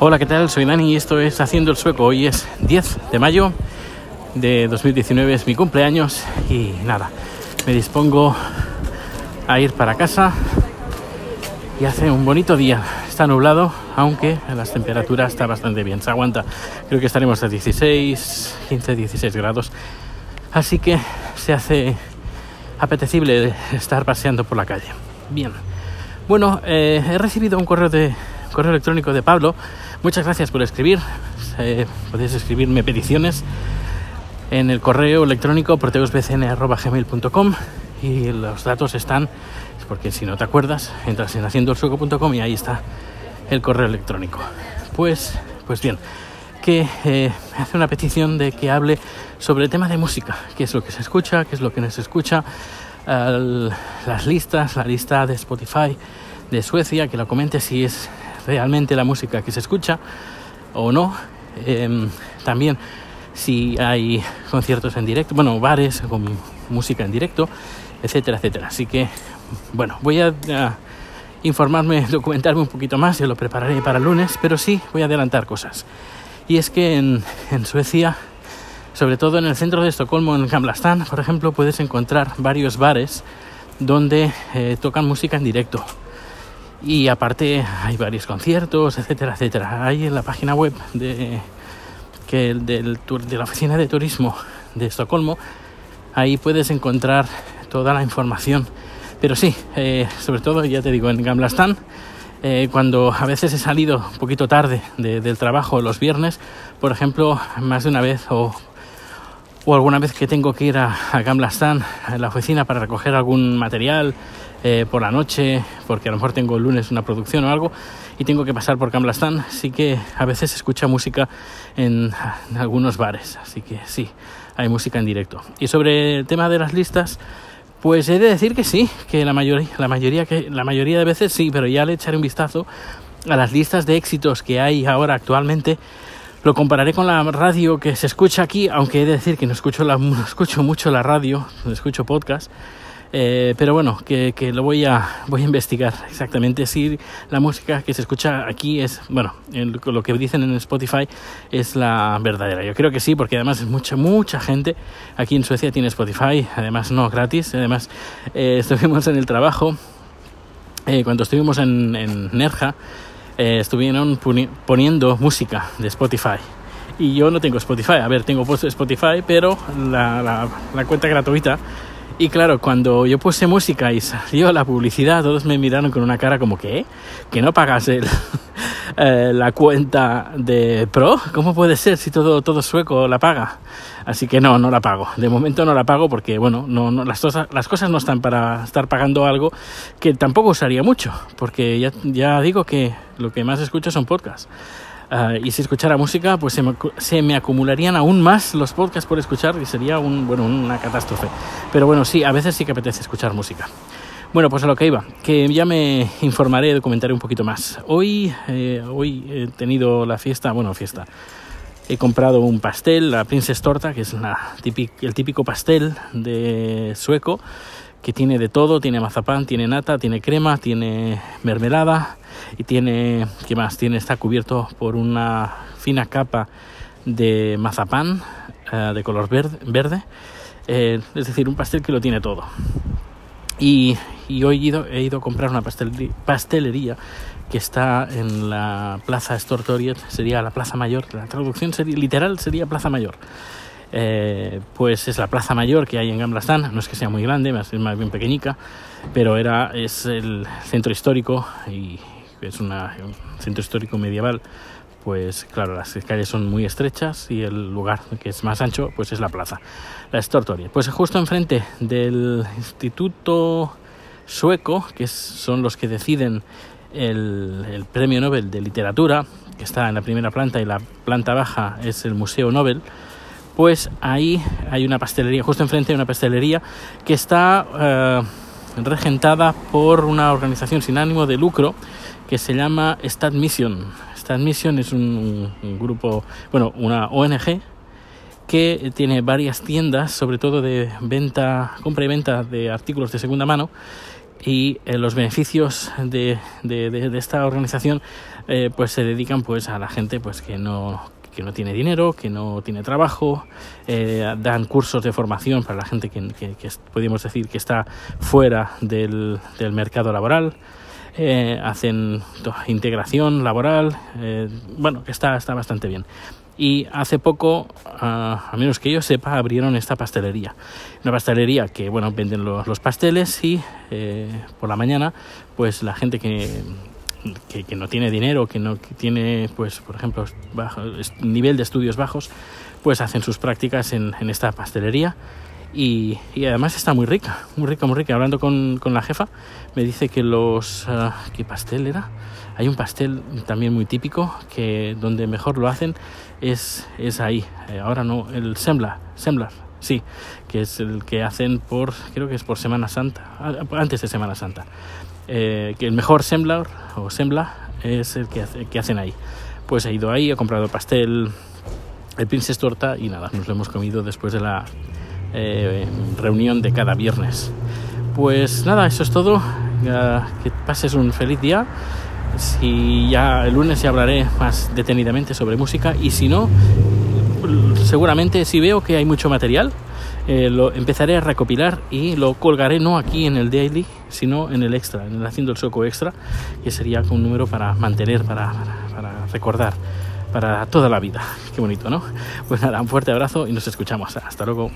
Hola, ¿qué tal? Soy Dani y esto es Haciendo el Sueco. Hoy es 10 de mayo de 2019, es mi cumpleaños y nada, me dispongo a ir para casa y hace un bonito día. Está nublado, aunque las temperaturas está bastante bien, se aguanta. Creo que estaremos a 16, 15, 16 grados. Así que se hace apetecible estar paseando por la calle. Bien. Bueno, eh, he recibido un correo de correo electrónico de Pablo. Muchas gracias por escribir. Eh, podéis escribirme peticiones en el correo electrónico proteusbcn.gmail.com y los datos están, porque si no te acuerdas, entras en haciendoelsueco.com y ahí está el correo electrónico. Pues, pues bien, que eh, hace una petición de que hable sobre el tema de música, qué es lo que se escucha, qué es lo que no se escucha, las listas, la lista de Spotify de Suecia, que lo comente si es realmente la música que se escucha o no. Em, también si hay conciertos en directo, bueno, bares con música en directo, etcétera, etcétera. Así que, bueno, voy a, informarme, documentarme un poquito más, yo lo prepararé para el lunes, pero sí voy a adelantar cosas. Y es que en, Suecia, sobre todo en el centro de Estocolmo, en Gamlastan, por ejemplo, puedes encontrar varios bares donde eh, tocan música en directo. Y aparte hay varios conciertos, etcétera, etcétera. Hay en la página web de que el del de la oficina de turismo de Estocolmo, ahí puedes encontrar toda la información. Pero sí, eh, sobre todo, ya te digo, en Gamlastan, eh, cuando a veces he salido un poquito tarde del trabajo los viernes, por ejemplo, más de una vez o, o alguna vez que tengo que ir a, a Gamlastan, a la oficina para recoger algún material eh, por la noche, porque a lo mejor tengo el lunes una producción o algo, y tengo que pasar por Camblastan, sí que a veces se escucha música en, algunos bares, así que sí, hay música en directo. Y sobre el tema de las listas, pues he de decir que sí, que la mayoría, la mayoría, que, la mayoría de veces sí, pero ya le echaré un vistazo a las listas de éxitos que hay ahora actualmente. Lo compararé con la radio que se escucha aquí, aunque he de decir que no escucho, la, no escucho mucho la radio, no escucho podcast. Eh, pero bueno, que, lo voy a, voy a investigar exactamente si la música que se escucha aquí es, bueno, lo que dicen en Spotify es la verdadera. Yo creo que sí, porque además mucha, mucha gente aquí en Suecia tiene Spotify, además no gratis, además eh, estuvimos en el trabajo, eh, cuando estuvimos en, en Nerja, estuvieron poniendo música de Spotify. Y yo no tengo Spotify. A ver, tengo Spotify, pero la, la cuenta gratuita. Y claro, cuando yo puse música y salió la publicidad, todos me miraron con una cara como que, que no pagas el, eh, la cuenta de Pro. ¿Cómo puede ser si todo, todo sueco la paga? Así que no, no la pago. De momento no la pago porque, bueno, no, no, las, cosas, las cosas no están para estar pagando algo que tampoco usaría mucho, porque ya, ya digo que lo que más escucho son podcasts. Ah, y si escuchara música, pues se me, acumularían aún más los podcasts por escuchar y sería un, bueno, una catástrofe. Pero bueno, sí, a veces sí que apetece escuchar música. Bueno, pues a lo que iba, que ya me informaré, documentaré un poquito más. Hoy, eh, hoy he tenido la fiesta, bueno, fiesta. He comprado un pastel, la Princess Torta, que es el típico pastel de sueco, que tiene de todo, tiene mazapán, tiene nata, tiene crema, tiene mermelada, y tiene, ¿qué más? Tiene, está cubierto por una fina capa de mazapán eh, de color verde, eh, es decir, un pastel que lo tiene todo. Y, hoy he ido, he ido, a comprar una pastelería que está en la Plaza Stortoriet, sería la Plaza Mayor, la traducción sería, literal sería Plaza Mayor. Eh, pues es la Plaza Mayor que hay en Gamlastan, no es que sea muy grande, es más bien pequeñica, pero era, es el centro histórico y, es un centro histórico medieval, pues claro, las calles son muy estrechas y el lugar que es más ancho, pues es la plaza, la Stortoria. Pues justo enfrente del Instituto Sueco, que son los que deciden el, el, Premio Nobel de Literatura, que está en la primera planta y la planta baja es el Museo Nobel, pues ahí hay una pastelería, justo enfrente hay una pastelería que está eh, regentada por una organización sin ánimo de lucro que se llama Stat Mission. Stat Mission es un, grupo, bueno, una ONG que tiene varias tiendas, sobre todo de venta, compra y venta de artículos de segunda mano, y eh, los beneficios de, de, esta organización eh, pues se dedican pues a la gente pues que no que no tiene dinero, que no tiene trabajo, eh, dan cursos de formación para la gente que, que, que decir que está fuera del, del mercado laboral, eh, hacen integración laboral, eh, bueno, está, está bastante bien. Y hace poco, a, a menos que yo sepa, abrieron esta pastelería. Una pastelería que, bueno, venden los, pasteles y eh, por la mañana, pues la gente que, que, no tiene dinero, que no que tiene, pues, por ejemplo, nivel de estudios bajos, pues hacen sus prácticas en esta pastelería. Y, y, además está muy rica, muy rica, muy rica. Hablando con, con la jefa, me dice que los... Uh, ¿Qué pastel era? Hay un pastel también muy típico que donde mejor lo hacen es, es ahí. Eh, ahora no, el sembla, semblar, sí, que es el que hacen por, creo que es por Semana Santa, antes de Semana Santa. Eh, que el mejor semblar o sembla es el que, hace, que hacen ahí. Pues he ido ahí, he comprado pastel, el Princess Torta y nada, nos lo hemos comido después de la eh, reunión de cada viernes. Pues nada, eso es todo. Uh, que pases un feliz día si ya el lunes ya hablaré más detenidamente sobre música y si no, seguramente si veo que hay mucho material, eh, lo empezaré a recopilar y lo colgaré no aquí en el daily, sino en el extra, en el haciendo el soco extra, que sería un número para mantener, para, para, para recordar para toda la vida. Qué bonito, ¿no? Pues nada, un fuerte abrazo y nos escuchamos. Hasta luego.